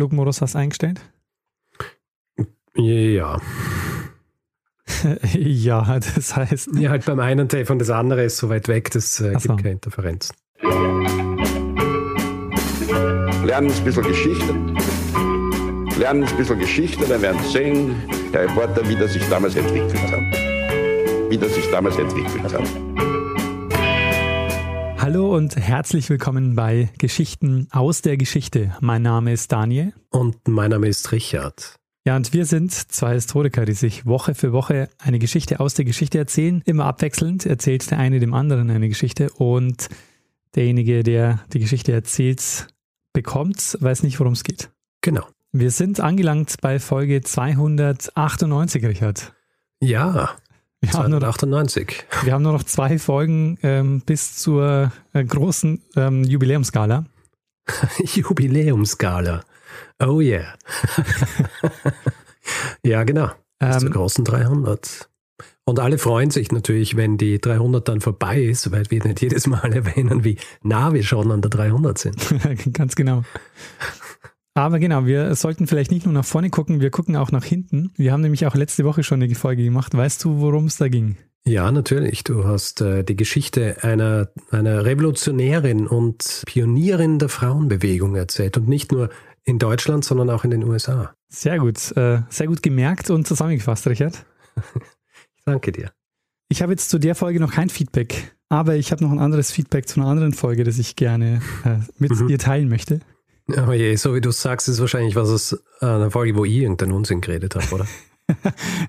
Flugmodus hast eingestellt? Ja. ja, das heißt. Ja, halt beim einen Telefon, das andere ist so weit weg, das äh, Ach so. gibt keine Interferenzen. Lernen ein bisschen Geschichte. Lernen ein bisschen Geschichte, dann werden Sie sehen, Herr Reporter, wie das sich damals entwickelt hat. Wie das sich damals entwickelt hat. Hallo und herzlich willkommen bei Geschichten aus der Geschichte. Mein Name ist Daniel. Und mein Name ist Richard. Ja, und wir sind zwei Historiker, die sich Woche für Woche eine Geschichte aus der Geschichte erzählen. Immer abwechselnd erzählt der eine dem anderen eine Geschichte und derjenige, der die Geschichte erzählt, bekommt, weiß nicht, worum es geht. Genau. Wir sind angelangt bei Folge 298, Richard. Ja, Wir haben nur, 298. wir haben nur noch zwei Folgen ähm, bis zur äh, großen ähm, Jubiläumsgala. Jubiläumsgala. Oh yeah. ja, genau. Bis zur Ähm, großen 300. Und alle freuen sich natürlich, wenn die 300 dann vorbei ist, weil wir nicht jedes Mal erwähnen, wie nah wir schon an der 300 sind. Ganz genau. Aber genau, wir sollten vielleicht nicht nur nach vorne gucken, wir gucken auch nach hinten. Wir haben nämlich auch letzte Woche schon eine Folge gemacht. Weißt du, worum es da ging? Ja, natürlich. Du hast äh, die Geschichte einer, einer Revolutionärin und Pionierin der Frauenbewegung erzählt. Und nicht nur in Deutschland, sondern auch in den USA. Sehr gut, äh, sehr gut gemerkt und zusammengefasst, Richard. Ich danke dir. Ich habe jetzt zu der Folge noch kein Feedback, aber ich habe noch ein anderes Feedback zu einer anderen Folge, das ich gerne äh, mit Mhm. dir teilen möchte. Oh je, so wie du sagst, ist wahrscheinlich was aus einer Folge, wo ich irgendeinen Unsinn geredet habe, oder?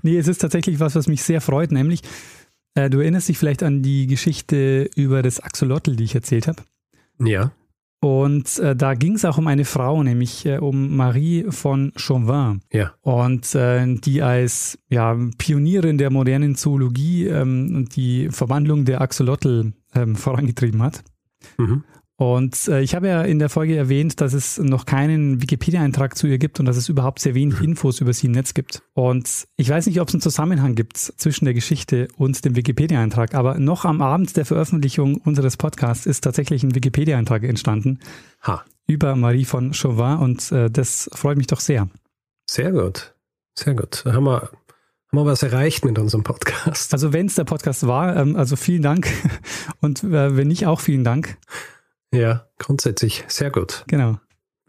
Nee, es ist tatsächlich was, was mich sehr freut, nämlich äh, du erinnerst dich vielleicht an die Geschichte über das Axolotl, die ich erzählt habe. ja. Und äh, da ging es auch um eine Frau, nämlich äh, um Marie von Chauvin. Ja. Und äh, die als ja, Pionierin der modernen Zoologie ähm, die Verwandlung der Axolotl ähm, vorangetrieben hat. Mhm. Und äh, ich habe ja in der Folge erwähnt, dass es noch keinen Wikipedia-Eintrag zu ihr gibt und dass es überhaupt sehr wenig Infos über sie im Netz gibt. Und ich weiß nicht, ob es einen Zusammenhang gibt zwischen der Geschichte und dem Wikipedia-Eintrag, aber noch am Abend der Veröffentlichung unseres Podcasts ist tatsächlich ein Wikipedia-Eintrag entstanden Ha. über Marie von Chauvin und äh, das freut mich doch sehr. Sehr gut. Sehr gut. Da haben wir, haben wir was erreicht mit unserem Podcast. Also wenn es der Podcast war, ähm, also vielen Dank und äh, wenn nicht, auch vielen Dank. Ja, grundsätzlich sehr gut. Genau.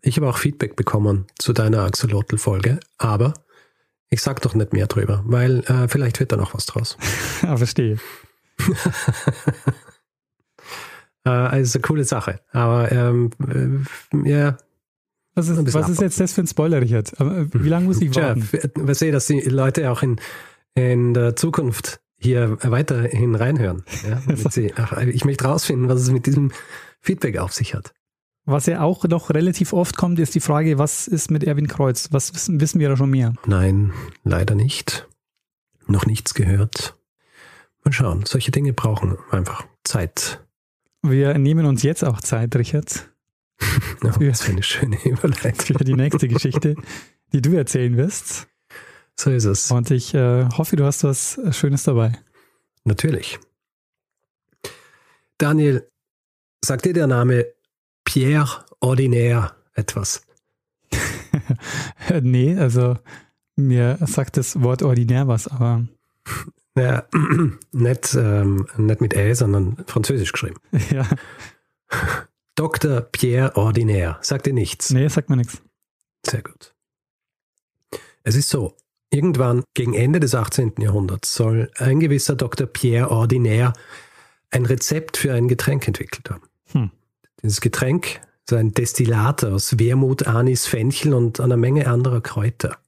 Ich habe auch Feedback bekommen zu deiner Axolotl-Folge, aber ich sag doch nicht mehr drüber, weil äh, vielleicht wird da noch was draus. Ah, verstehe. Äh, also eine coole Sache. Aber ähm, äh, ja, Was ist, was ist jetzt das für ein Spoiler, Richard? Aber, äh, Wie lange muss ich warten? wir sehen, dass die Leute auch in, in der Zukunft hier weiterhin reinhören. Ja, ach, ich möchte rausfinden, was es mit diesem Feedback auf sich hat. Was ja auch noch relativ oft kommt, ist die Frage, was ist mit Erwin Kreuz? Was wissen, wissen wir da schon mehr? Nein, leider nicht. Noch nichts gehört. Mal schauen, solche Dinge brauchen einfach Zeit. Wir nehmen uns jetzt auch Zeit, Richard, Oh, Ja. das wäre eine schöne Überleitung. für die nächste Geschichte, die du erzählen wirst. So ist es. Und ich äh, hoffe, du hast was Schönes dabei. Natürlich. Daniel, sagt dir der Name Pierre Ordinaire etwas? nee, also mir sagt das Wort ordinär was, aber Ja, nicht, ähm, nicht mit Ä, sondern französisch geschrieben. ja, Dr. Pierre Ordinaire. Sagt dir nichts? nee, sagt mir nichts. Sehr gut. Es ist so, irgendwann gegen Ende des 18. Jahrhunderts soll ein gewisser Dr. Pierre Ordinaire ein Rezept für ein Getränk entwickelt haben. Hm. Dieses Getränk ist ein Destillat aus Wermut, Anis, Fenchel und einer Menge anderer Kräuter.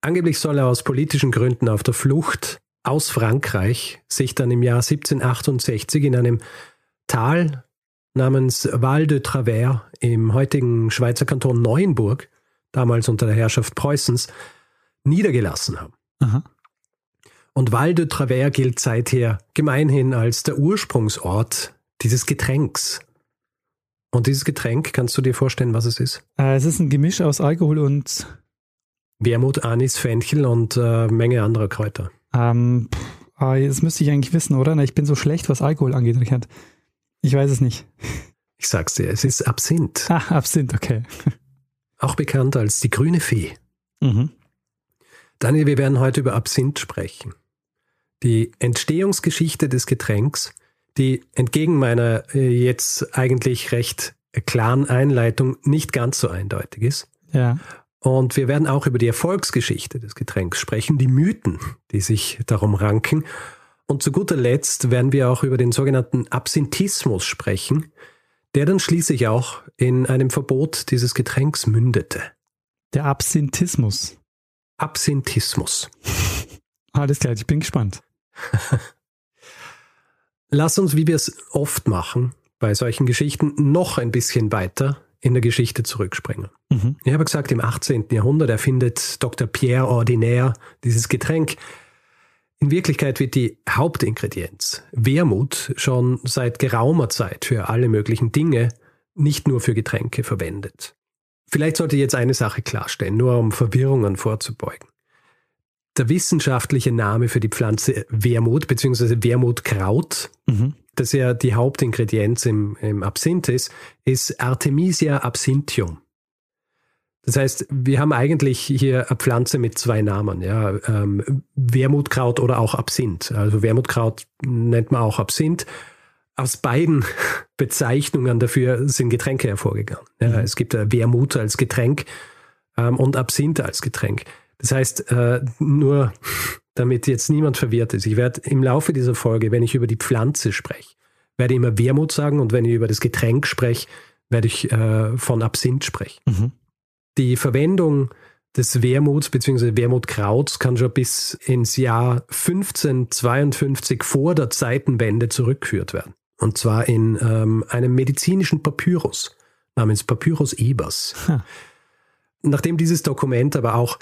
Angeblich soll er aus politischen Gründen auf der Flucht aus Frankreich sich dann im Jahr 1768 in einem Tal namens Val de Travers im heutigen Schweizer Kanton Neuenburg, damals unter der Herrschaft Preußens, niedergelassen haben. Aha. Und Val de Travers gilt seither gemeinhin als der Ursprungsort dieses Getränks. Und dieses Getränk, kannst du dir vorstellen, was es ist? Äh, es ist ein Gemisch aus Alkohol und Wermut, Anis, Fenchel und äh, Menge anderer Kräuter. ähm, pff, ah, das müsste ich eigentlich wissen, oder? Na, ich bin so schlecht, was Alkohol angeht, Richard. Ich weiß es nicht. Ich sag's dir, es ist Absinth. Ah, Absinth, okay. auch bekannt als die grüne Fee. Mhm. Daniel, wir werden heute über Absinth sprechen. Die Entstehungsgeschichte des Getränks, die entgegen meiner äh, jetzt eigentlich recht klaren Einleitung nicht ganz so eindeutig ist. Ja. Und wir werden auch über die Erfolgsgeschichte des Getränks sprechen, die Mythen, die sich darum ranken. Und zu guter Letzt werden wir auch über den sogenannten Absinthismus sprechen, der dann schließlich auch in einem Verbot dieses Getränks mündete. Der Absinthismus. Absinthismus. Alles klar, ich bin gespannt. Lass uns, wie wir es oft machen, bei solchen Geschichten noch ein bisschen weiter in der Geschichte zurückspringen. Mhm. Ich habe gesagt, im 18. Jahrhundert erfindet Dr. Pierre Ordinaire dieses Getränk. In Wirklichkeit wird die Hauptingredienz Wermut schon seit geraumer Zeit für alle möglichen Dinge, nicht nur für Getränke verwendet. Vielleicht sollte ich jetzt eine Sache klarstellen, nur um Verwirrungen vorzubeugen. Der wissenschaftliche Name für die Pflanze Wermut bzw. Wermutkraut, Mhm. das ja die Hauptingredienz im, im Absinth ist, ist Artemisia absinthium. Das heißt, wir haben eigentlich hier eine Pflanze mit zwei Namen, ja, ähm, Wermutkraut oder auch Absinth. Also Wermutkraut nennt man auch Absinth. Aus beiden Bezeichnungen dafür sind Getränke hervorgegangen. Ja, Mhm. Es gibt äh, Wermut als Getränk ähm, und Absinth als Getränk. Das heißt, äh, nur damit jetzt niemand verwirrt ist, ich werde im Laufe dieser Folge, wenn ich über die Pflanze spreche, werde ich immer Wermut sagen und wenn ich über das Getränk spreche, werde ich äh, von Absinth sprechen. Mhm. Die Verwendung des Wermuts bzw. Wermutkrauts kann schon bis ins Jahr 1552 vor der Zeitenwende zurückgeführt werden. Und zwar in ähm, einem medizinischen Papyrus namens Papyrus Ebers. Ha. Nachdem dieses Dokument aber auch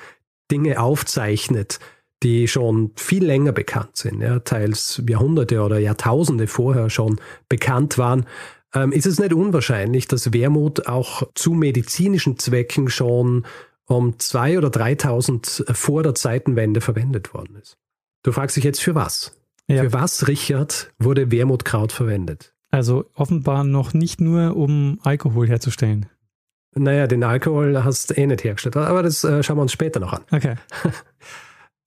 Dinge aufzeichnet, die schon viel länger bekannt sind, ja, teils Jahrhunderte oder Jahrtausende vorher schon bekannt waren, ähm, ist es nicht unwahrscheinlich, dass Wermut auch zu medizinischen Zwecken schon um zwei oder 3000 vor der Zeitenwende verwendet worden ist. Du fragst dich jetzt für was? Ja. Für was, Richard, wurde Wermutkraut verwendet? Also offenbar noch nicht nur, um Alkohol herzustellen. Naja, den Alkohol hast du eh nicht hergestellt, aber das äh, schauen wir uns später noch an. Okay.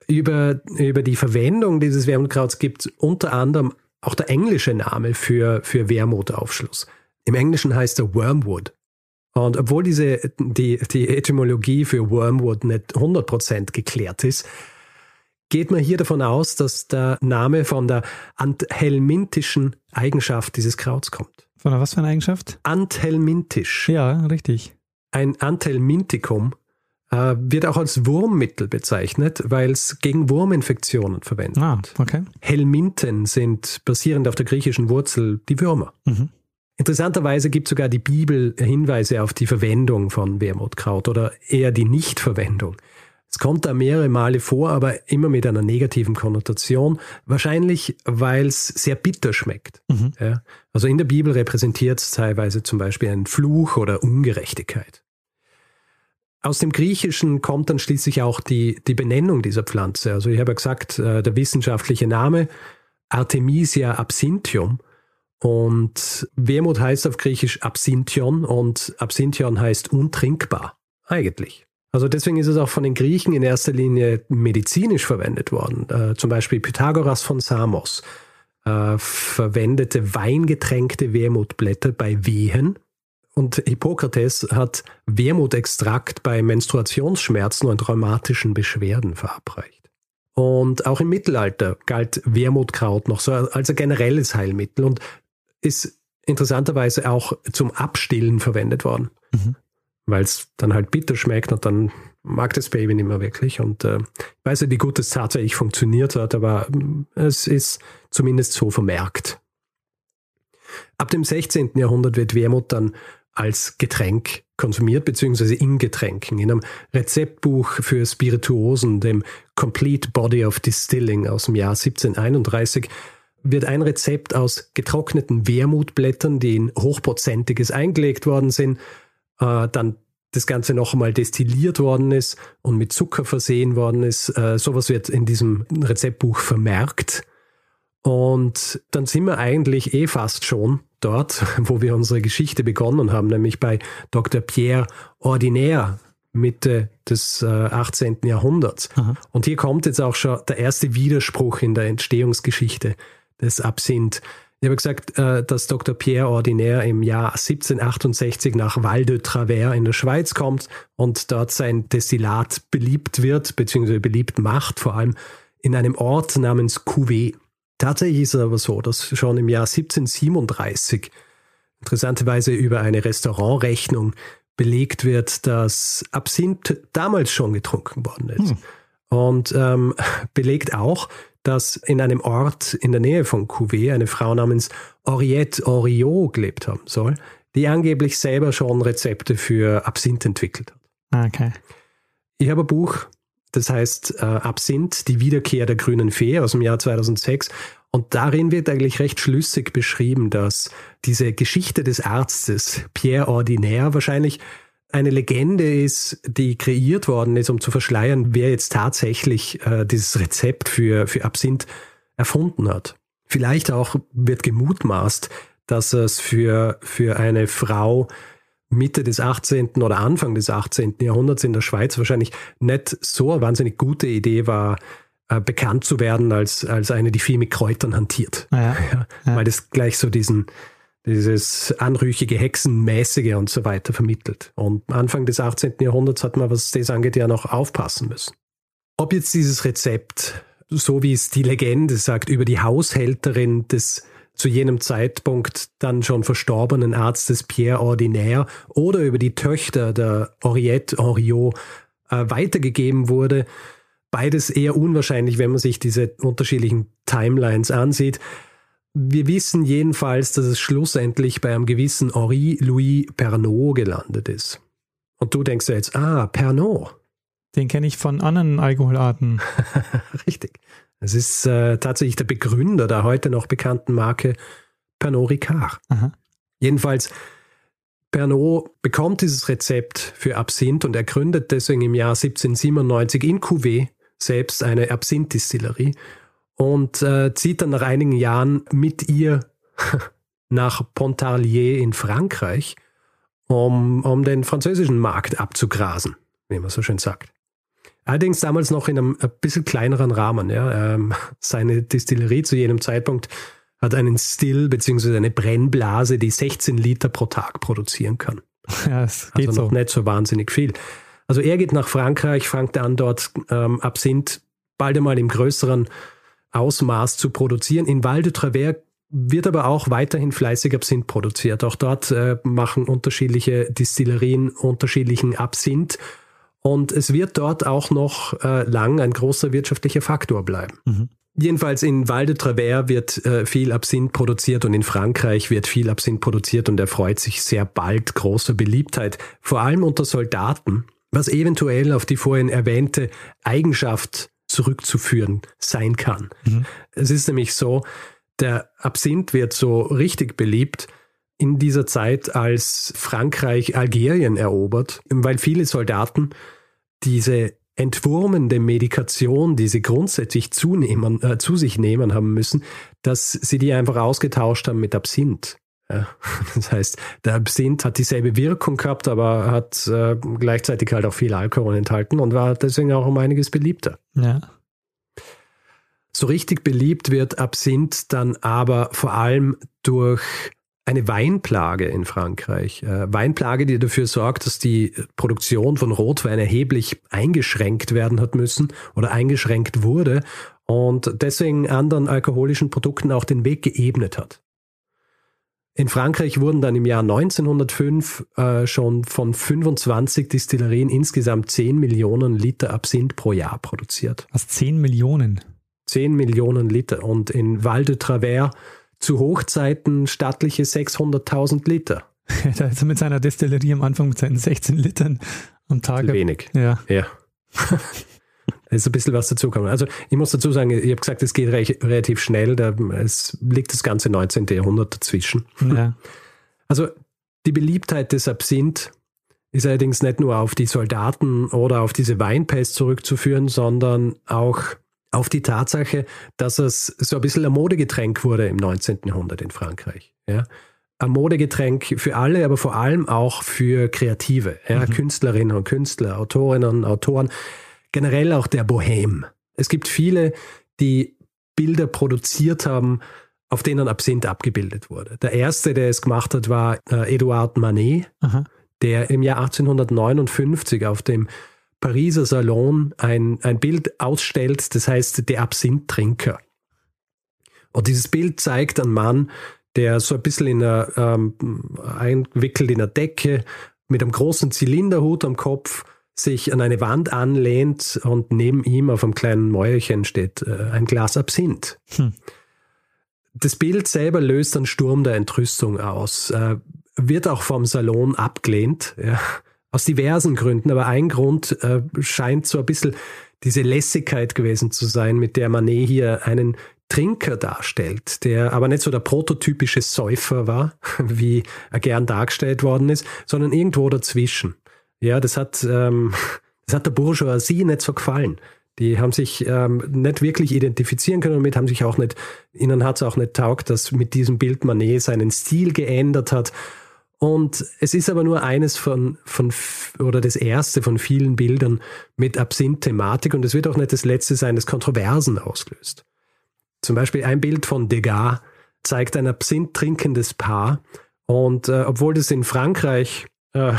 Über, über die Verwendung dieses Wermutkrauts gibt es unter anderem auch der englische Name für, für Wermutaufschluss. Im Englischen heißt er Wormwood. Und obwohl diese, die, die Etymologie für Wormwood nicht 100% geklärt ist, geht man hier davon aus, dass der Name von der anthelmintischen Eigenschaft dieses Krauts kommt. Von der was für eine Eigenschaft? Anthelmintisch. Ja, richtig. Ein Anthelmintikum äh, wird auch als Wurmmittel bezeichnet, weil es gegen Wurminfektionen verwendet Ah, wird. okay. Helminten sind basierend auf der griechischen Wurzel die Würmer. Mhm. Interessanterweise gibt sogar die Bibel Hinweise auf die Verwendung von Wermutkraut oder eher die Nichtverwendung. Es kommt da mehrere Male vor, aber immer mit einer negativen Konnotation. Wahrscheinlich, weil es sehr bitter schmeckt. Mhm. Ja? Also in der Bibel repräsentiert es teilweise zum Beispiel einen Fluch oder Ungerechtigkeit. Aus dem Griechischen kommt dann schließlich auch die, die Benennung dieser Pflanze. Also ich habe ja gesagt, äh, der wissenschaftliche Name Artemisia absinthium. Und Wermut heißt auf Griechisch Absinthion und Absinthion heißt untrinkbar. Eigentlich. Also deswegen ist es auch von den Griechen in erster Linie medizinisch verwendet worden. Äh, zum Beispiel Pythagoras von Samos äh, verwendete weingetränkte Wermutblätter bei Wehen. Und Hippokrates hat Wermutextrakt bei Menstruationsschmerzen und rheumatischen Beschwerden verabreicht. Und auch im Mittelalter galt Wermutkraut noch so als ein generelles Heilmittel und ist interessanterweise auch zum Abstillen verwendet worden. Mhm. Weil es dann halt bitter schmeckt und dann mag das Baby nicht mehr wirklich. Und äh, ich weiß nicht, wie gut es tatsächlich funktioniert hat, aber mm, es ist zumindest so vermerkt. Ab dem 16. Jahrhundert wird Wermut dann als Getränk konsumiert, beziehungsweise in Getränken. In einem Rezeptbuch für Spirituosen, dem Complete Body of Distilling aus dem Jahr 1731, wird ein Rezept aus getrockneten Wermutblättern, die in hochprozentiges eingelegt worden sind, äh, dann das Ganze noch einmal destilliert worden ist und mit Zucker versehen worden ist. Äh, sowas wird in diesem Rezeptbuch vermerkt. Und dann sind wir eigentlich eh fast schon dort, wo wir unsere Geschichte begonnen haben, nämlich bei Dr. Pierre Ordinaire, Mitte des äh, 18. Jahrhunderts. Aha. Und hier kommt jetzt auch schon der erste Widerspruch in der Entstehungsgeschichte des Absinth. Ich habe gesagt, äh, dass Dr. Pierre Ordinaire im Jahr 1768 nach Val de Travers in der Schweiz kommt und dort sein Destillat beliebt wird, beziehungsweise beliebt macht, vor allem in einem Ort namens Couvet. Tatsächlich ist es aber so, dass schon im Jahr 1737 interessanterweise über eine Restaurantrechnung belegt wird, dass Absinth damals schon getrunken worden ist. Hm. Und ähm, belegt auch, dass in einem Ort in der Nähe von Couvet eine Frau namens Henriette Oriot gelebt haben soll, die angeblich selber schon Rezepte für Absinth entwickelt hat. Ah, okay. Ich habe ein Buch, das heißt äh, Absinth, die Wiederkehr der grünen Fee aus dem Jahr 2006. Und darin wird eigentlich recht schlüssig beschrieben, dass diese Geschichte des Arztes Pierre Ordinaire wahrscheinlich eine Legende ist, die kreiert worden ist, um zu verschleiern, wer jetzt tatsächlich äh, dieses Rezept für, für Absinth erfunden hat. Vielleicht auch wird gemutmaßt, dass es für, für eine Frau Mitte des 18. oder Anfang des 18. Jahrhunderts in der Schweiz wahrscheinlich nicht so eine wahnsinnig gute Idee war, äh, bekannt zu werden als, als eine, die viel mit Kräutern hantiert. Ja, ja, ja. Weil das gleich so diesen, dieses anrüchige, hexenmäßige und so weiter vermittelt. Und Anfang des 18. Jahrhunderts hat man, was das angeht, ja noch aufpassen müssen. Ob jetzt dieses Rezept, so wie es die Legende sagt, über die Haushälterin des zu jenem Zeitpunkt dann schon verstorbenen Arztes Pierre Ordinaire oder über die Töchter der Henriette Henriot äh, weitergegeben wurde, beides eher unwahrscheinlich, wenn man sich diese unterschiedlichen Timelines ansieht. Wir wissen jedenfalls, dass es schlussendlich bei einem gewissen Henri-Louis Pernod gelandet ist. Und du denkst ja jetzt, ah, Pernod. Den kenne ich von anderen Alkoholarten. Richtig. Es ist äh, tatsächlich der Begründer der heute noch bekannten Marke Pernod Ricard. Aha. Jedenfalls, Pernod bekommt dieses Rezept für Absinth und er gründet deswegen im Jahr 1797 in Cuvée selbst eine Absinth-Distillerie und äh, zieht dann nach einigen Jahren mit ihr nach Pontarlier in Frankreich, um, um den französischen Markt abzugrasen, wie man so schön sagt. Allerdings damals noch in einem ein bisschen kleineren Rahmen. Ja. Ähm, seine Distillerie zu jenem Zeitpunkt hat einen Still bzw. eine Brennblase, die 16 Liter pro Tag produzieren kann. Ja, es geht also noch so. nicht so wahnsinnig viel. Also er geht nach Frankreich, fängt an dort ähm, Absinth bald einmal im größeren Ausmaß zu produzieren. In Val de Travers wird aber auch weiterhin fleißig Absinth produziert. Auch dort äh, machen unterschiedliche Distillerien unterschiedlichen Absinth. Und es wird dort auch noch äh, lang ein großer wirtschaftlicher Faktor bleiben. Mhm. Jedenfalls in Val de Travers wird äh, viel Absinth produziert und in Frankreich wird viel Absinth produziert und er freut sich sehr bald großer Beliebtheit, vor allem unter Soldaten, was eventuell auf die vorhin erwähnte Eigenschaft zurückzuführen sein kann. Mhm. Es ist nämlich so, der Absinth wird so richtig beliebt in dieser Zeit, als Frankreich Algerien erobert, weil viele Soldaten diese entwurmende Medikation, die sie grundsätzlich zunehmen, äh, zu sich nehmen haben müssen, dass sie die einfach ausgetauscht haben mit Absinth. Ja, das heißt, der Absinth hat dieselbe Wirkung gehabt, aber hat äh, gleichzeitig halt auch viel Alkohol enthalten und war deswegen auch um einiges beliebter. Ja. So richtig beliebt wird Absinth dann aber vor allem durch eine Weinplage in Frankreich. Äh, Weinplage, die dafür sorgt, dass die Produktion von Rotwein erheblich eingeschränkt werden hat müssen oder eingeschränkt wurde und deswegen anderen alkoholischen Produkten auch den Weg geebnet hat. In Frankreich wurden dann im Jahr 1905 äh, schon von 25 Distillerien insgesamt 10 Millionen Liter Absinth pro Jahr produziert. Was 10 Millionen? 10 Millionen Liter. Und in Val de Travers zu Hochzeiten stattliche 600.000 Liter. da ist er mit seiner Destillerie am Anfang mit seinen 16 Litern am Tag. Wenig. Ja. ja. Ist ein bisschen was dazukommen. Also ich muss dazu sagen, ich habe gesagt, es geht re relativ schnell. Da, es liegt das ganze 19. Jahrhundert dazwischen. Ja. Also die Beliebtheit des Absinth ist allerdings nicht nur auf die Soldaten oder auf diese Weinpest zurückzuführen, sondern auch auf die Tatsache, dass es so ein bisschen ein Modegetränk wurde im 19. Jahrhundert in Frankreich. Ja? ein Modegetränk für alle, aber vor allem auch für Kreative, ja, mhm. Künstlerinnen und Künstler, Autorinnen und Autoren, generell auch der Bohem. Es gibt viele, die Bilder produziert haben, auf denen Absinth abgebildet wurde. Der erste, der es gemacht hat, war äh, Edouard Manet, Aha. der im Jahr 1859 auf dem Pariser Salon ein, ein Bild ausstellt, das heißt der Absinth-Trinker. Und dieses Bild zeigt einen Mann, der so ein bisschen in einer, ähm, einwickelt in einer Decke, mit einem großen Zylinderhut am Kopf, sich an eine Wand anlehnt und neben ihm auf einem kleinen Mäuerchen steht äh, ein Glas Absinth. Hm. Das Bild selber löst einen Sturm der Entrüstung aus, äh, wird auch vom Salon abgelehnt, ja, aus diversen Gründen, aber ein Grund äh, scheint so ein bisschen diese Lässigkeit gewesen zu sein, mit der Manet hier einen Trinker darstellt, der aber nicht so der prototypische Säufer war, wie er gern dargestellt worden ist, sondern irgendwo dazwischen. Ja, das hat, ähm, das hat der Bourgeoisie nicht so gefallen. Die haben sich ähm, nicht wirklich identifizieren können damit, haben sich auch nicht, ihnen hat es auch nicht taugt, dass mit diesem Bild Manet seinen Stil geändert hat. Und es ist aber nur eines von, von, oder das erste von vielen Bildern mit Absinth-Thematik und es wird auch nicht das letzte sein, das Kontroversen auslöst. Zum Beispiel ein Bild von Degas zeigt ein Absinth trinkendes Paar. Und äh, obwohl das in Frankreich äh,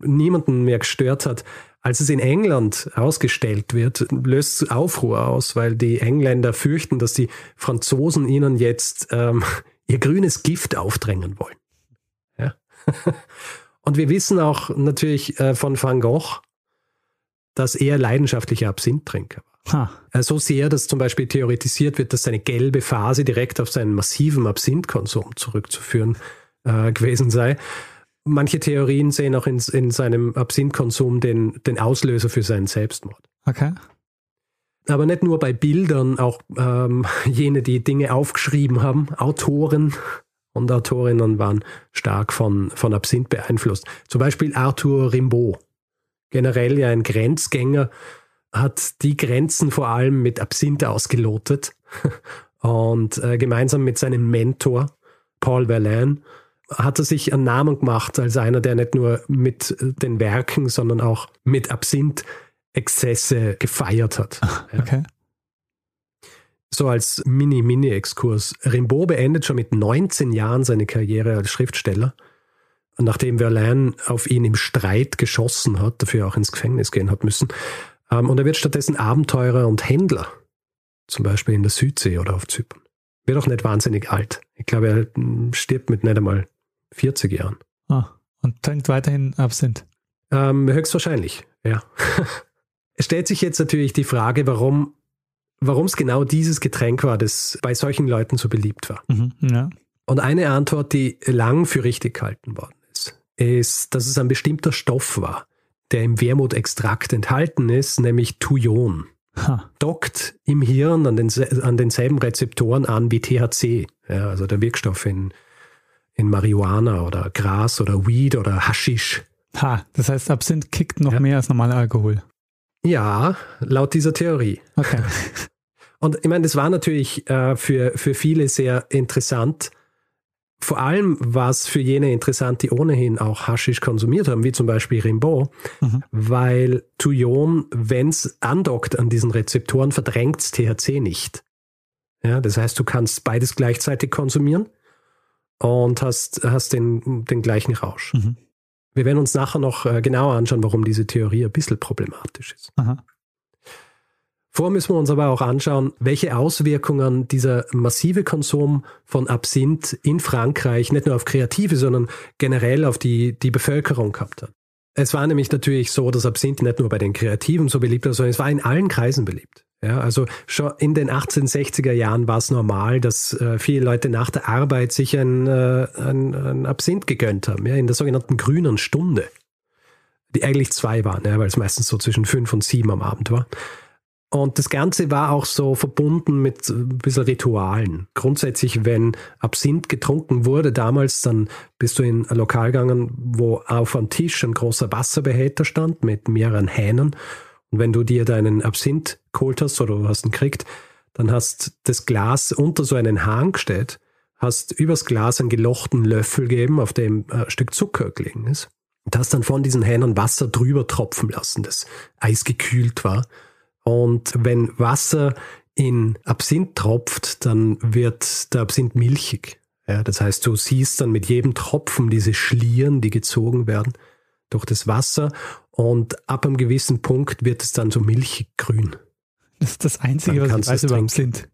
niemanden mehr gestört hat, als es in England ausgestellt wird, löst es Aufruhr aus, weil die Engländer fürchten, dass die Franzosen ihnen jetzt ähm, ihr grünes Gift aufdrängen wollen. Ja? Und wir wissen auch natürlich äh, von Van Gogh, dass er leidenschaftlicher Absinthtrinker war. Ha. Äh, so sehr, dass zum Beispiel theoretisiert wird, dass seine gelbe Phase direkt auf seinen massiven Absinthkonsum zurückzuführen äh, gewesen sei. Manche Theorien sehen auch in, in seinem Absinthkonsum den, den Auslöser für seinen Selbstmord. Okay. Aber nicht nur bei Bildern, auch ähm, jene, die Dinge aufgeschrieben haben, Autoren und Autorinnen waren stark von, von Absinth beeinflusst. Zum Beispiel Arthur Rimbaud, generell ja ein Grenzgänger, hat die Grenzen vor allem mit Absinth ausgelotet und äh, gemeinsam mit seinem Mentor Paul Verlaine hat er sich einen Namen gemacht als einer, der nicht nur mit den Werken, sondern auch mit Absinth Exzesse gefeiert hat. Okay. So als Mini-Mini-Exkurs. Rimbaud beendet schon mit 19 Jahren seine Karriere als Schriftsteller, nachdem Verlaine auf ihn im Streit geschossen hat, dafür auch ins Gefängnis gehen hat müssen. Ähm, und er wird stattdessen Abenteurer und Händler, zum Beispiel in der Südsee oder auf Zypern. Wird auch nicht wahnsinnig alt. Ich glaube, er hm, stirbt mit nicht einmal 40 Jahren. Ah, und trinkt weiterhin Absinth? Ähm, höchstwahrscheinlich, ja. es stellt sich jetzt natürlich die Frage, warum warum es genau dieses Getränk war, das bei solchen Leuten so beliebt war. Mhm, ja. Und eine Antwort, die lang für richtig gehalten worden ist, ist, dass es ein bestimmter Stoff war, der im Wermutextrakt enthalten ist, nämlich Thujon. Ha. Dockt im Hirn an, den, an denselben Rezeptoren an wie THC, ja, also der Wirkstoff in, in Marihuana oder Gras oder Weed oder Haschisch. Ha, das heißt, Absinth kickt noch ja. mehr als normaler Alkohol. Ja, laut dieser Theorie. Okay. Und ich meine, das war natürlich äh, für, für viele sehr interessant, vor allem war es für jene interessant, die ohnehin auch Haschisch konsumiert haben, wie zum Beispiel Rimbaud, mhm. weil Thujon, wenn es andockt an diesen Rezeptoren, verdrängt THC nicht. Ja, das heißt, du kannst beides gleichzeitig konsumieren und hast, hast den, den gleichen Rausch. Mhm. Wir werden uns nachher noch äh, genauer anschauen, warum diese Theorie ein bisschen problematisch ist. Aha. Vor müssen wir uns aber auch anschauen, welche Auswirkungen dieser massive Konsum von Absinth in Frankreich nicht nur auf Kreative, sondern generell auf die, die Bevölkerung gehabt hat. Es war nämlich natürlich so, dass Absinth nicht nur bei den Kreativen so beliebt war, sondern es war in allen Kreisen beliebt. Ja, also schon in den 1860er Jahren war es normal, dass äh, viele Leute nach der Arbeit sich ein, äh, ein, ein Absinth gegönnt haben, ja, in der sogenannten grünen Stunde. Die eigentlich zwei waren, ja, weil es meistens so zwischen fünf und sieben am Abend war. Und das Ganze war auch so verbunden mit ein bisschen Ritualen. Grundsätzlich, wenn Absinth getrunken wurde damals, dann bist du in ein Lokal gegangen, wo auf einem Tisch ein großer Wasserbehälter stand mit mehreren Hähnen. Und wenn du dir deinen Absinth geholt hast oder hast ihn gekriegt, dann hast das Glas unter so einen Hahn gestellt, hast übers Glas einen gelochten Löffel gegeben, auf dem ein Stück Zucker gelegen ist. Und hast dann von diesen Hähnern Wasser drüber tropfen lassen, das eisgekühlt war. Und wenn Wasser in Absinth tropft, dann wird der Absinth milchig. Ja, das heißt, du siehst dann mit jedem Tropfen diese Schlieren, die gezogen werden durch das Wasser und ab einem gewissen Punkt wird es dann so milchig grün. Das ist das Einzige, was ich weiß über Absinth.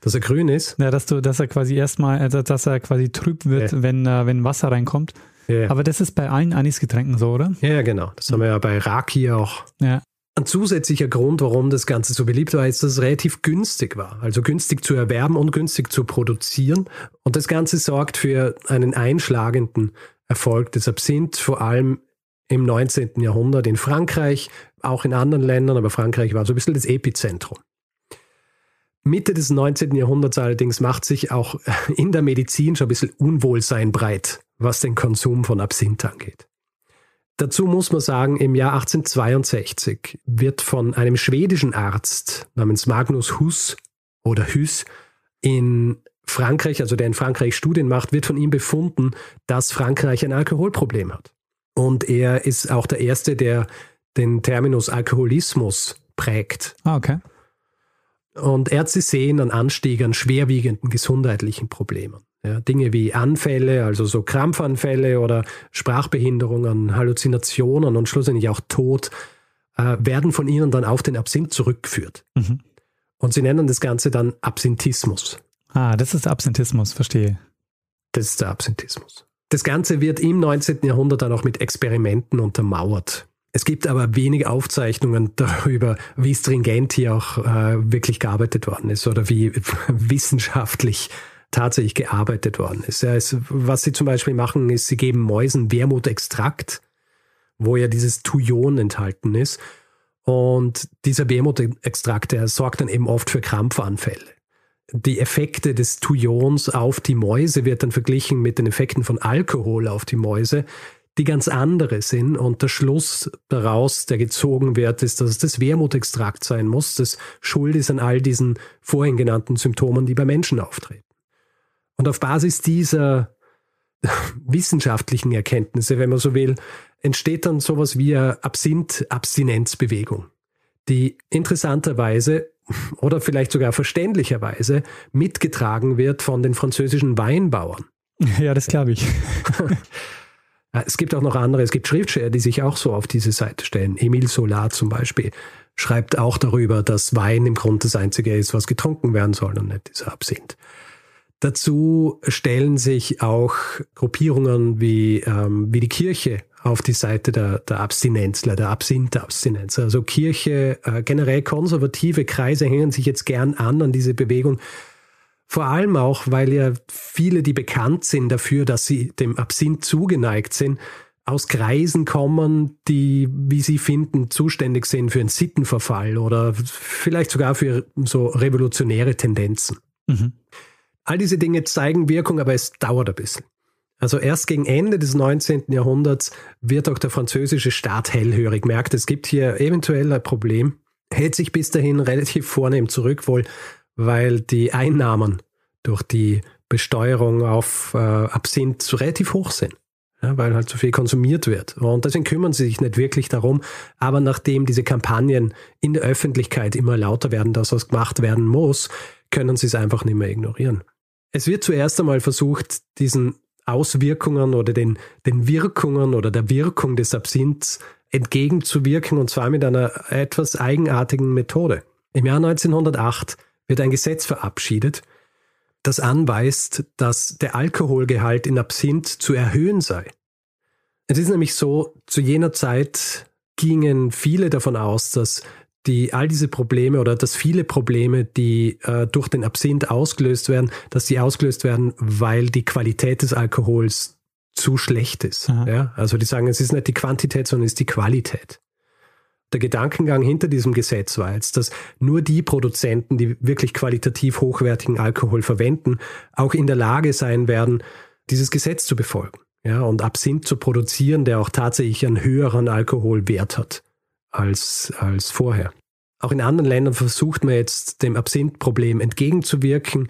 Dass er grün ist? Ja, dass du, dass er quasi erstmal, also dass er quasi trüb wird, ja. wenn, äh, wenn Wasser reinkommt. Ja. Aber das ist bei allen Anisgetränken so, oder? Ja, genau. Das haben wir ja bei Raki auch. Ja. Ein zusätzlicher Grund, warum das Ganze so beliebt war, ist, dass es relativ günstig war. Also günstig zu erwerben und günstig zu produzieren. Und das Ganze sorgt für einen einschlagenden Erfolg des Absinth, vor allem im 19. Jahrhundert in Frankreich, auch in anderen Ländern, aber Frankreich war so ein bisschen das Epizentrum. Mitte des 19. Jahrhunderts allerdings macht sich auch in der Medizin schon ein bisschen Unwohlsein breit, was den Konsum von Absinth angeht. Dazu muss man sagen, im Jahr 1862 wird von einem schwedischen Arzt namens Magnus Hus oder Hus in Frankreich, also der in Frankreich Studien macht, wird von ihm befunden, dass Frankreich ein Alkoholproblem hat. Und er ist auch der Erste, der den Terminus Alkoholismus prägt. Ah, okay. Und Ärzte sehen einen Anstieg an schwerwiegenden gesundheitlichen Problemen. Ja, Dinge wie Anfälle, also so Krampfanfälle oder Sprachbehinderungen, Halluzinationen und schlussendlich auch Tod, äh, werden von ihnen dann auf den Absinth zurückgeführt. Mhm. Und sie nennen das Ganze dann Absinthismus. Ah, das ist Absinthismus, verstehe. Das ist der Absinthismus. Das Ganze wird im 19. Jahrhundert dann auch mit Experimenten untermauert. Es gibt aber wenige Aufzeichnungen darüber, wie stringent hier auch äh, wirklich gearbeitet worden ist oder wie wissenschaftlich tatsächlich gearbeitet worden ist. Ja, es, was sie zum Beispiel machen, ist, sie geben Mäusen Wermutextrakt, wo ja dieses Thujon enthalten ist. Und dieser Wermutextrakt, der sorgt dann eben oft für Krampfanfälle. Die Effekte des Thujons auf die Mäuse wird dann verglichen mit den Effekten von Alkohol auf die Mäuse, die ganz andere sind. Und der Schluss daraus, der gezogen wird, ist, dass es das Wermutextrakt sein muss, das schuld ist an all diesen vorhin genannten Symptomen, die bei Menschen auftreten. Und auf Basis dieser wissenschaftlichen Erkenntnisse, wenn man so will, entsteht dann sowas wie eine Absinth-Abstinenzbewegung, die interessanterweise oder vielleicht sogar verständlicherweise mitgetragen wird von den französischen Weinbauern. Ja, das glaube ich. es gibt auch noch andere, es gibt Schriftsteller, die sich auch so auf diese Seite stellen. Emile Solar zum Beispiel schreibt auch darüber, dass Wein im Grunde das Einzige ist, was getrunken werden soll und nicht dieser Absinth. Dazu stellen sich auch Gruppierungen wie, ähm, wie die Kirche auf die Seite der, der Abstinenzler, der Absinth-Abstinenz. Also Kirche, äh, generell konservative Kreise hängen sich jetzt gern an an diese Bewegung. Vor allem auch, weil ja viele, die bekannt sind dafür, dass sie dem Absinth zugeneigt sind, aus Kreisen kommen, die, wie sie finden, zuständig sind für einen Sittenverfall oder vielleicht sogar für so revolutionäre Tendenzen. Mhm. All diese Dinge zeigen Wirkung, aber es dauert ein bisschen. Also erst gegen Ende des 19. Jahrhunderts wird auch der französische Staat hellhörig, merkt, es gibt hier eventuell ein Problem, hält sich bis dahin relativ vornehm zurück, wohl weil die Einnahmen durch die Besteuerung auf äh, Absinth relativ hoch sind. Ja, weil halt so viel konsumiert wird. Und deswegen kümmern sie sich nicht wirklich darum. Aber nachdem diese Kampagnen in der Öffentlichkeit immer lauter werden, dass was gemacht werden muss, können sie es einfach nicht mehr ignorieren. Es wird zuerst einmal versucht, diesen Auswirkungen oder den, den Wirkungen oder der Wirkung des Absinths entgegenzuwirken und zwar mit einer etwas eigenartigen Methode. Im Jahr 1908 wird ein Gesetz verabschiedet, das anweist, dass der Alkoholgehalt in Absinth zu erhöhen sei. Es ist nämlich so, zu jener Zeit gingen viele davon aus, dass die all diese Probleme oder dass viele Probleme, die äh, durch den Absinth ausgelöst werden, dass sie ausgelöst werden, weil die Qualität des Alkohols zu schlecht ist. Ja? Also die sagen, es ist nicht die Quantität, sondern es ist die Qualität. Der Gedankengang hinter diesem Gesetz war jetzt, dass nur die Produzenten, die wirklich qualitativ hochwertigen Alkohol verwenden, auch in der Lage sein werden, dieses Gesetz zu befolgen. Ja, und Absinth zu produzieren, der auch tatsächlich einen höheren Alkoholwert hat als, als vorher. Auch in anderen Ländern versucht man jetzt dem Absinth-Problem entgegenzuwirken.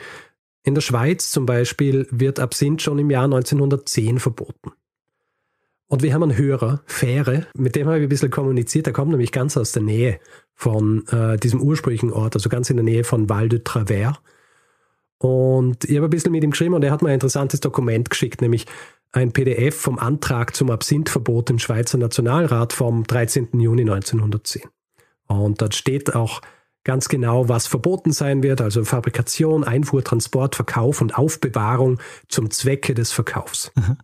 In der Schweiz zum Beispiel wird Absinth schon im Jahr 1910 verboten. Und wir haben einen Hörer, Fähre, mit dem habe ich ein bisschen kommuniziert. Der kommt nämlich ganz aus der Nähe von äh, diesem ursprünglichen Ort, also ganz in der Nähe von Val de Travers. Und ich habe ein bisschen mit ihm geschrieben und er hat mir ein interessantes Dokument geschickt, nämlich ein PDF vom Antrag zum Absinthverbot im Schweizer Nationalrat vom 13. Juni 1910. Und dort steht auch ganz genau, was verboten sein wird, also Fabrikation, Einfuhr, Transport, Verkauf und Aufbewahrung zum Zwecke des Verkaufs. Mhm.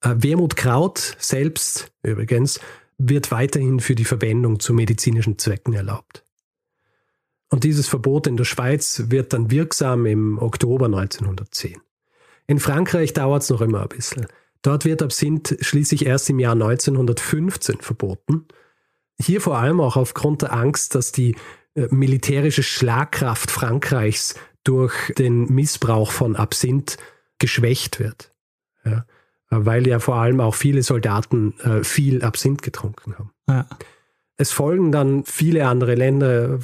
Äh, Wermutkraut selbst übrigens wird weiterhin für die Verwendung zu medizinischen Zwecken erlaubt. Und dieses Verbot in der Schweiz wird dann wirksam im Oktober 1910. In Frankreich dauert es noch immer ein bisschen. Dort wird Absinth schließlich erst im Jahr 1915 verboten. Hier vor allem auch aufgrund der Angst, dass die äh, militärische Schlagkraft Frankreichs durch den Missbrauch von Absinth geschwächt wird. Ja weil ja vor allem auch viele Soldaten äh, viel Absinth getrunken haben. Ja. Es folgen dann viele andere Länder,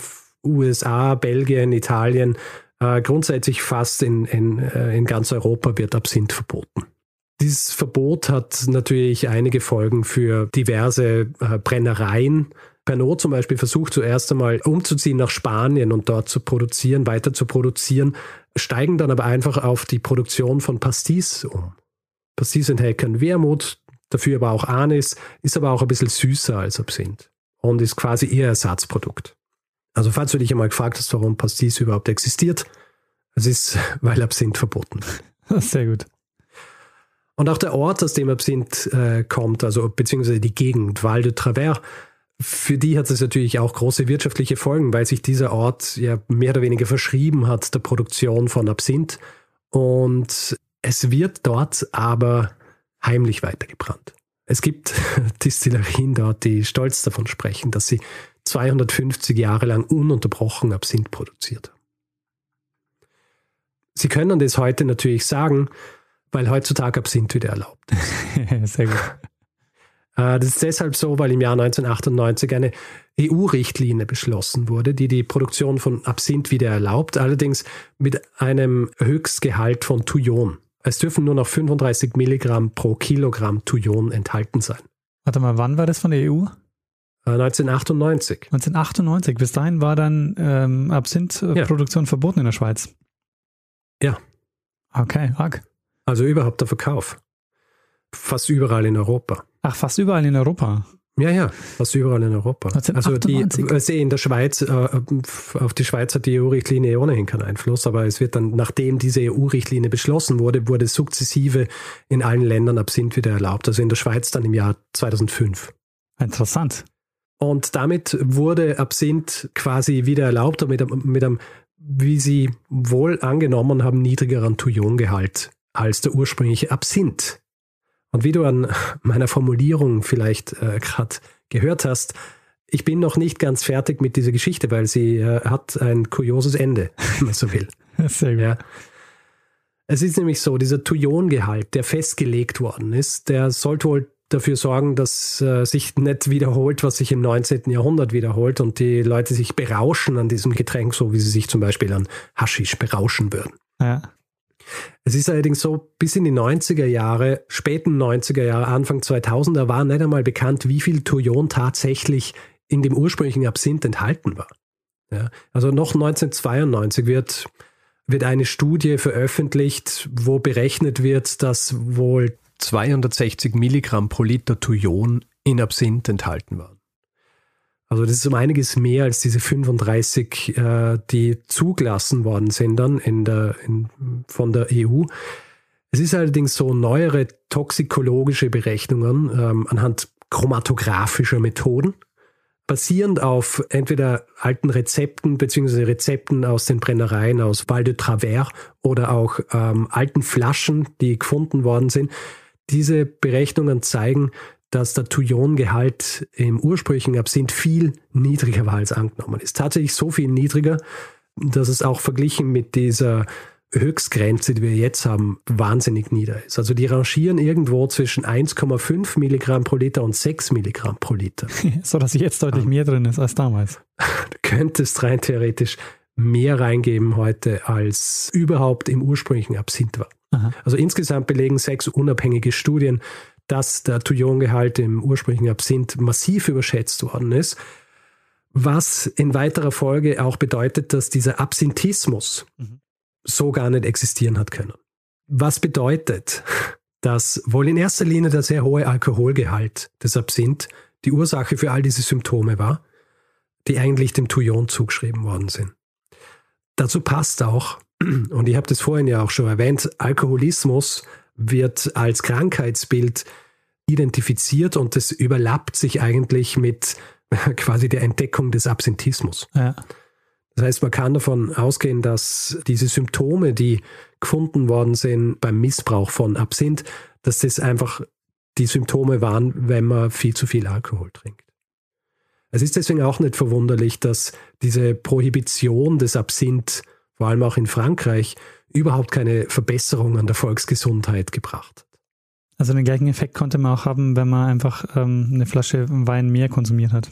USA, Belgien, Italien. Äh, grundsätzlich fast in, in, äh, in ganz Europa wird Absinth verboten. Dieses Verbot hat natürlich einige Folgen für diverse äh, Brennereien. Pernod zum Beispiel versucht zuerst einmal umzuziehen nach Spanien und dort zu produzieren, weiter zu produzieren, steigen dann aber einfach auf die Produktion von Pastis um. Pastis enthält kein Wermut, dafür aber auch Anis, ist aber auch ein bisschen süßer als Absinth und ist quasi ihr Ersatzprodukt. Also falls du dich einmal gefragt hast, warum Pastis überhaupt existiert, es ist, weil Absinth verboten ist. Sehr gut. Und auch der Ort, aus dem Absinth äh, kommt, also beziehungsweise die Gegend, Val de Travers, für die hat es natürlich auch große wirtschaftliche Folgen, weil sich dieser Ort ja mehr oder weniger verschrieben hat der Produktion von Absinth. Und es wird dort aber heimlich weitergebrannt. Es gibt Distillerien dort, die stolz davon sprechen, dass sie 250 Jahre lang ununterbrochen Absinth produziert. Sie können das heute natürlich sagen, weil heutzutage Absinth wieder erlaubt ist. Sehr gut. Äh, das ist deshalb so, weil im Jahr 1998 eine EU-Richtlinie beschlossen wurde, die die Produktion von Absinth wieder erlaubt, allerdings mit einem Höchstgehalt von Thujon. Es dürfen nur noch 35 Milligramm pro Kilogramm Thujon enthalten sein. Warte mal, wann war das von der EU? 1998. Äh, 1998. Bis dahin war dann ähm, Absinthproduktion ja. verboten in der Schweiz. Ja. Okay, arg. Also überhaupt der Verkauf. Fast überall in Europa. Ach, fast überall in Europa. Ja, ja, fast überall in Europa. Also die, also in der Schweiz, äh, auf die Schweiz hat die EU-Richtlinie ohnehin keinen Einfluss, aber es wird dann, nachdem diese EU-Richtlinie beschlossen wurde, wurde sukzessive in allen Ländern Absinth wieder erlaubt. Also in der Schweiz dann im Jahr 2005. Interessant. Und damit wurde Absinth quasi wieder erlaubt, mit einem, mit einem wie sie wohl angenommen haben, niedrigeren Thujongehalt als der ursprüngliche Absinth. Und wie du an meiner Formulierung vielleicht äh, gerade gehört hast, ich bin noch nicht ganz fertig mit dieser Geschichte, weil sie äh, hat ein kurioses Ende, wenn man so will. Sehr gut. Ja. Es ist nämlich so, dieser Thujongehalt, der festgelegt worden ist, der sollte wohl dafür sorgen, dass äh, sich nicht wiederholt, was sich im 19. Jahrhundert wiederholt und die Leute sich berauschen an diesem Getränk, so wie sie sich zum Beispiel an Haschisch berauschen würden. Ja. Es ist allerdings so, bis in die 90er Jahre, späten 90er Jahre, Anfang 2000er war nicht einmal bekannt, wie viel Thujon tatsächlich in dem ursprünglichen Absinth enthalten war. Ja, also noch 1992 wird, wird eine Studie veröffentlicht, wo berechnet wird, dass wohl 260 Milligramm pro Liter Thujon in Absinth enthalten waren. Also das ist um einiges mehr als diese 35, äh, die zugelassen worden sind dann in der, in, von der EU. Es ist allerdings so neuere toxikologische Berechnungen ähm, anhand chromatographischer Methoden, basierend auf entweder alten Rezepten beziehungsweise Rezepten aus den Brennereien aus Val de Travers oder auch ähm, alten Flaschen, die gefunden worden sind. Diese Berechnungen zeigen, dass der Thujongehalt im ursprünglichen Absinth viel niedriger war als angenommen ist. Tatsächlich so viel niedriger, dass es auch verglichen mit dieser Höchstgrenze, die wir jetzt haben, wahnsinnig nieder ist. Also die rangieren irgendwo zwischen 1,5 Milligramm pro Liter und 6 Milligramm pro Liter. so dass jetzt deutlich mehr drin ist als damals. Du könntest rein theoretisch mehr reingeben heute, als überhaupt im ursprünglichen Absinth war. Aha. Also insgesamt belegen sechs unabhängige Studien, dass der Touillon-Gehalt im ursprünglichen Absinth massiv überschätzt worden ist, was in weiterer Folge auch bedeutet, dass dieser Absinthismus mhm. so gar nicht existieren hat können. Was bedeutet, dass wohl in erster Linie der sehr hohe Alkoholgehalt des Absinth die Ursache für all diese Symptome war, die eigentlich dem Touillon zugeschrieben worden sind. Dazu passt auch, und ich habe das vorhin ja auch schon erwähnt, Alkoholismus wird als Krankheitsbild identifiziert und das überlappt sich eigentlich mit quasi der Entdeckung des Absinthismus. Ja. Das heißt, man kann davon ausgehen, dass diese Symptome, die gefunden worden sind beim Missbrauch von Absinth, dass das einfach die Symptome waren, wenn man viel zu viel Alkohol trinkt. Es ist deswegen auch nicht verwunderlich, dass diese Prohibition des Absinth, vor allem auch in Frankreich, überhaupt keine Verbesserung an der Volksgesundheit gebracht hat. Also den gleichen Effekt konnte man auch haben, wenn man einfach ähm, eine Flasche Wein mehr konsumiert hat.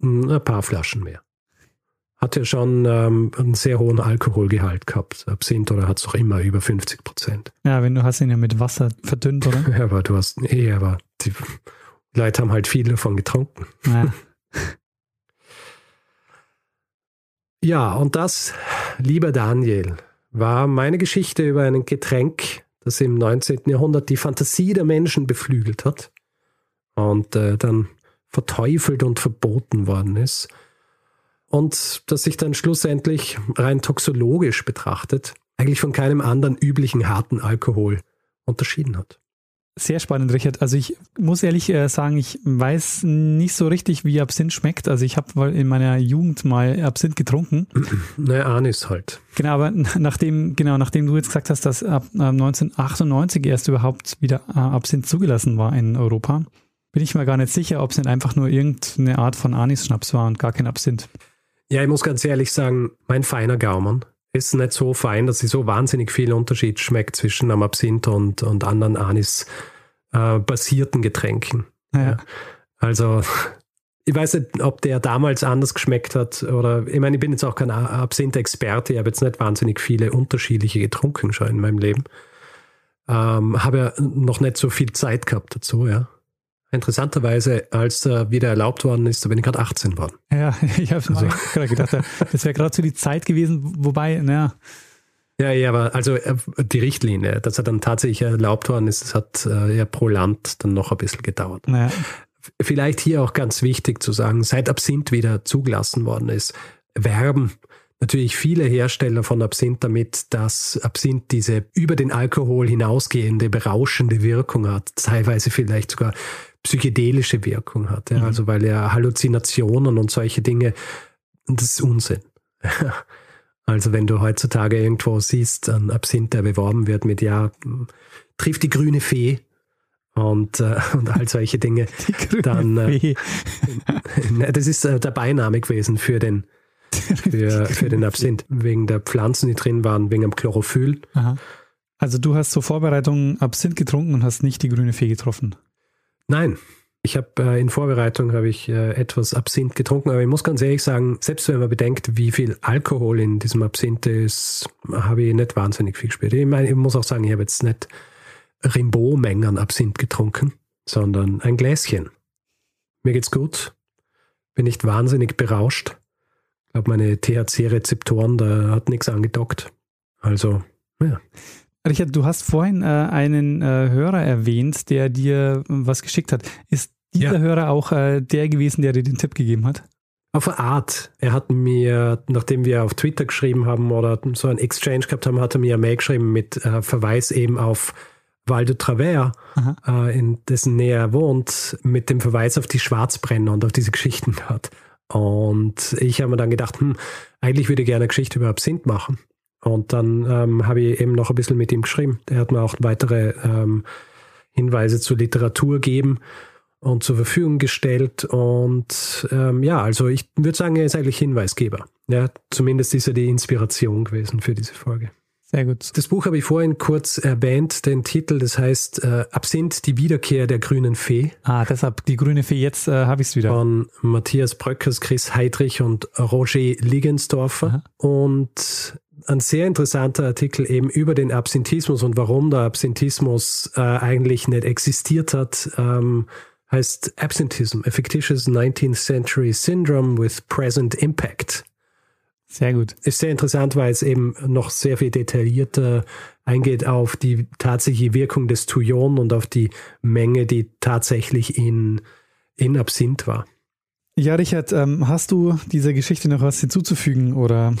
Hm, ein paar Flaschen mehr. Hat ja schon ähm, einen sehr hohen Alkoholgehalt gehabt. Absinth oder hat es auch immer über 50 Prozent. Ja, wenn du hast ihn ja mit Wasser verdünnt, oder? ja, aber du hast, eh, aber die Leute haben halt viel davon getrunken. Ja. Ja, und das, lieber Daniel, war meine Geschichte über ein Getränk, das im 19. Jahrhundert die Fantasie der Menschen beflügelt hat und äh, dann verteufelt und verboten worden ist. Und das sich dann schlussendlich rein toxologisch betrachtet, eigentlich von keinem anderen üblichen harten Alkohol unterschieden hat. Sehr spannend, Richard. Also ich muss ehrlich äh, sagen, ich weiß nicht so richtig, wie Absinth schmeckt. Also ich habe in meiner Jugend mal Absinth getrunken. Naja, Anis halt. Genau, aber nachdem, genau, nachdem du jetzt gesagt hast, dass ab 1998 äh, erst überhaupt wieder äh, Absinth zugelassen war in Europa, bin ich mir gar nicht sicher, ob es nicht einfach nur irgendeine Art von Anis-Schnaps war und gar kein Absinth. Ja, ich muss ganz ehrlich sagen, mein feiner Gaumen ist nicht so fein, dass sie so wahnsinnig viel Unterschied schmeckt zwischen einem Absinth und, und anderen Anis-basierten äh, Getränken. Ja. Also, ich weiß nicht, ob der damals anders geschmeckt hat oder, ich meine, ich bin jetzt auch kein Absinth-Experte, ich habe jetzt nicht wahnsinnig viele unterschiedliche getrunken schon in meinem Leben. Ähm, habe ja noch nicht so viel Zeit gehabt dazu, ja. Interessanterweise, als er wieder erlaubt worden ist, da bin ich gerade 18 geworden. Ja, ich habe also. gerade gedacht, das wäre gerade so die Zeit gewesen, wobei, naja. Ja, ja, aber also äh, die Richtlinie, dass er dann tatsächlich erlaubt worden ist, das hat äh, ja pro Land dann noch ein bisschen gedauert. Naja. Vielleicht hier auch ganz wichtig zu sagen, seit Absinth wieder zugelassen worden ist, werben natürlich viele Hersteller von Absinth damit, dass Absinth diese über den Alkohol hinausgehende berauschende Wirkung hat, teilweise vielleicht sogar psychedelische Wirkung hat. Ja? Mhm. Also weil er Halluzinationen und solche Dinge, das ist Unsinn. also wenn du heutzutage irgendwo siehst, ein Absinth, der beworben wird mit, ja, trifft die grüne Fee, und, äh, und all solche Dinge. dann äh, das ist äh, der Beiname gewesen für den für, für den Absinth, wegen der Pflanzen, die drin waren, wegen dem Chlorophyll. Aha. Also du hast zur Vorbereitung Absinth getrunken und hast nicht die grüne Fee getroffen? Nein. Ich habe äh, in Vorbereitung habe ich äh, etwas Absinth getrunken, aber ich muss ganz ehrlich sagen, selbst wenn man bedenkt, wie viel Alkohol in diesem Absinth ist, habe ich nicht wahnsinnig viel gespürt. Ich meine, ich muss auch sagen, ich habe jetzt nicht Rimbaud-Mengen Absinth getrunken, sondern ein Gläschen. Mir geht's gut, bin nicht wahnsinnig berauscht. Ich glaube, meine THC-Rezeptoren, da hat nichts angedockt. Also, ja. Richard, du hast vorhin äh, einen äh, Hörer erwähnt, der dir was geschickt hat. Ist dieser ja. Hörer auch äh, der gewesen, der dir den Tipp gegeben hat? Auf eine Art. Er hat mir, nachdem wir auf Twitter geschrieben haben oder so ein Exchange gehabt haben, hat er mir eine Mail geschrieben mit äh, Verweis eben auf Val de Travers, äh, in dessen Nähe er wohnt, mit dem Verweis auf die Schwarzbrenner und auf diese Geschichten dort. Und ich habe mir dann gedacht, hm, eigentlich würde ich gerne eine Geschichte über Absinth machen. Und dann ähm, habe ich eben noch ein bisschen mit ihm geschrieben. Er hat mir auch weitere ähm, Hinweise zur Literatur gegeben und zur Verfügung gestellt. Und ähm, ja, also ich würde sagen, er ist eigentlich Hinweisgeber. Ja, zumindest ist er die Inspiration gewesen für diese Folge. Sehr gut. Das Buch habe ich vorhin kurz erwähnt, den Titel, das heißt äh, Absinth, die Wiederkehr der grünen Fee. Ah, deshalb die grüne Fee, jetzt äh, habe ich es wieder. Von Matthias Bröckers, Chris Heidrich und Roger Liggensdorfer. Aha. Und ein sehr interessanter Artikel eben über den Absinthismus und warum der Absinthismus äh, eigentlich nicht existiert hat. Ähm, heißt Absentism, a fictitious 19th century syndrome with present impact. Sehr gut. Ist sehr interessant, weil es eben noch sehr viel detaillierter eingeht auf die tatsächliche Wirkung des Thujon und auf die Menge, die tatsächlich in, in Absinth war. Ja, Richard, ähm, hast du dieser Geschichte noch was hinzuzufügen oder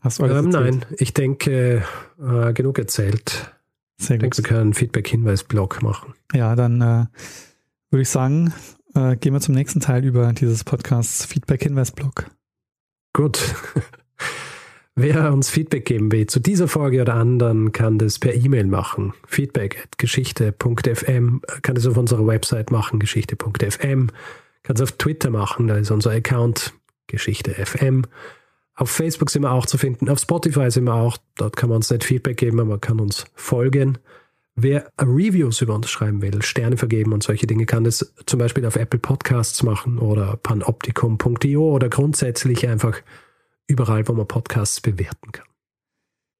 hast du alles ähm, Nein, ich denke, äh, genug erzählt. Sehr ich denke, wir können einen Feedback-Hinweis-Blog machen. Ja, dann äh, würde ich sagen, äh, gehen wir zum nächsten Teil über dieses Podcasts Feedback-Hinweis-Blog. Gut. Wer uns Feedback geben will zu dieser Folge oder anderen, kann das per E-Mail machen. Feedback at geschichte.fm, kann es auf unserer Website machen, geschichte.fm, kann es auf Twitter machen, da ist unser Account geschichte.fm. Auf Facebook sind wir auch zu finden, auf Spotify sind wir auch, dort kann man uns nicht Feedback geben, aber man kann uns folgen. Wer Reviews über uns schreiben will, Sterne vergeben und solche Dinge, kann das zum Beispiel auf Apple Podcasts machen oder panoptikum.io oder grundsätzlich einfach überall, wo man Podcasts bewerten kann.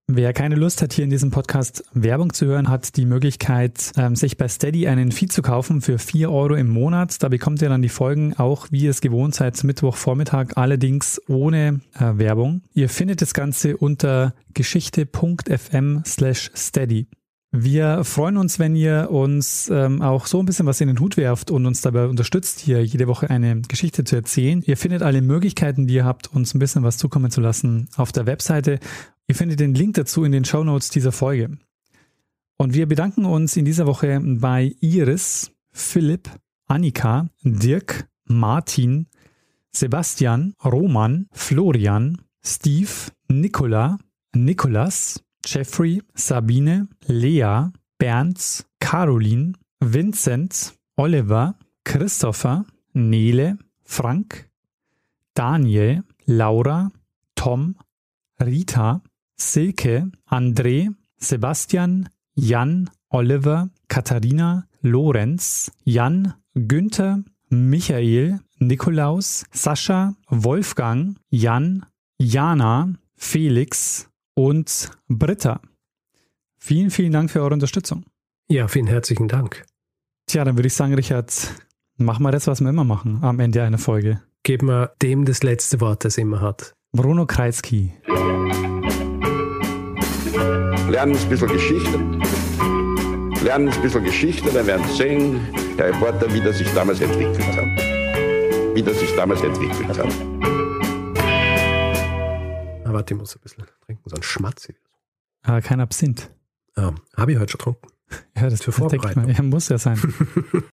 Wer keine Lust hat, hier in diesem Podcast Werbung zu hören, hat die Möglichkeit, ähm, sich bei Steady einen Feed zu kaufen für 4 Euro im Monat. Da bekommt ihr dann die Folgen auch, wie ihr es gewohnt seid, Mittwochvormittag, allerdings ohne äh, Werbung. Ihr findet das Ganze unter geschichte.fm slash steady. Wir freuen uns, wenn ihr uns ähm, auch so ein bisschen was in den Hut werft und uns dabei unterstützt, hier jede Woche eine Geschichte zu erzählen. Ihr findet alle Möglichkeiten, die ihr habt, uns ein bisschen was zukommen zu lassen, auf der Webseite. Ihr findet den Link dazu in den Show Notes dieser Folge. Und wir bedanken uns in dieser Woche bei Iris, Philipp, Annika, Dirk, Martin, Sebastian, Roman, Florian, Steve, Nicola, Nikolas, Jeffrey, Sabine, Lea, Bernd, Caroline, Vincent, Oliver, Christopher, Nele, Frank, Daniel, Laura, Tom, Rita, Silke, André, Sebastian, Jan, Oliver, Katharina, Lorenz, Jan, Günther, Michael, Nikolaus, Sascha, Wolfgang, Jan, Jana, Felix, und Britta. Vielen, vielen Dank für eure Unterstützung. Ja, vielen herzlichen Dank. Tja, dann würde ich sagen, Richard, mach mal das, was wir immer machen am Ende einer Folge. Geben wir dem das letzte Wort, das er immer hat. Bruno Kreisky. Lernen ein bisschen Geschichte. Lernen ein bisschen Geschichte, dann werden Sie sehen, der Reporter, wie das sich damals entwickelt hat. Wie das sich damals entwickelt hat warte, ich muss ein bisschen trinken, so ein Schmatz. Aber kein Absinth. Ja, habe ich heute schon getrunken. Ja, das für Vorbereitung. Ja, muss ja sein.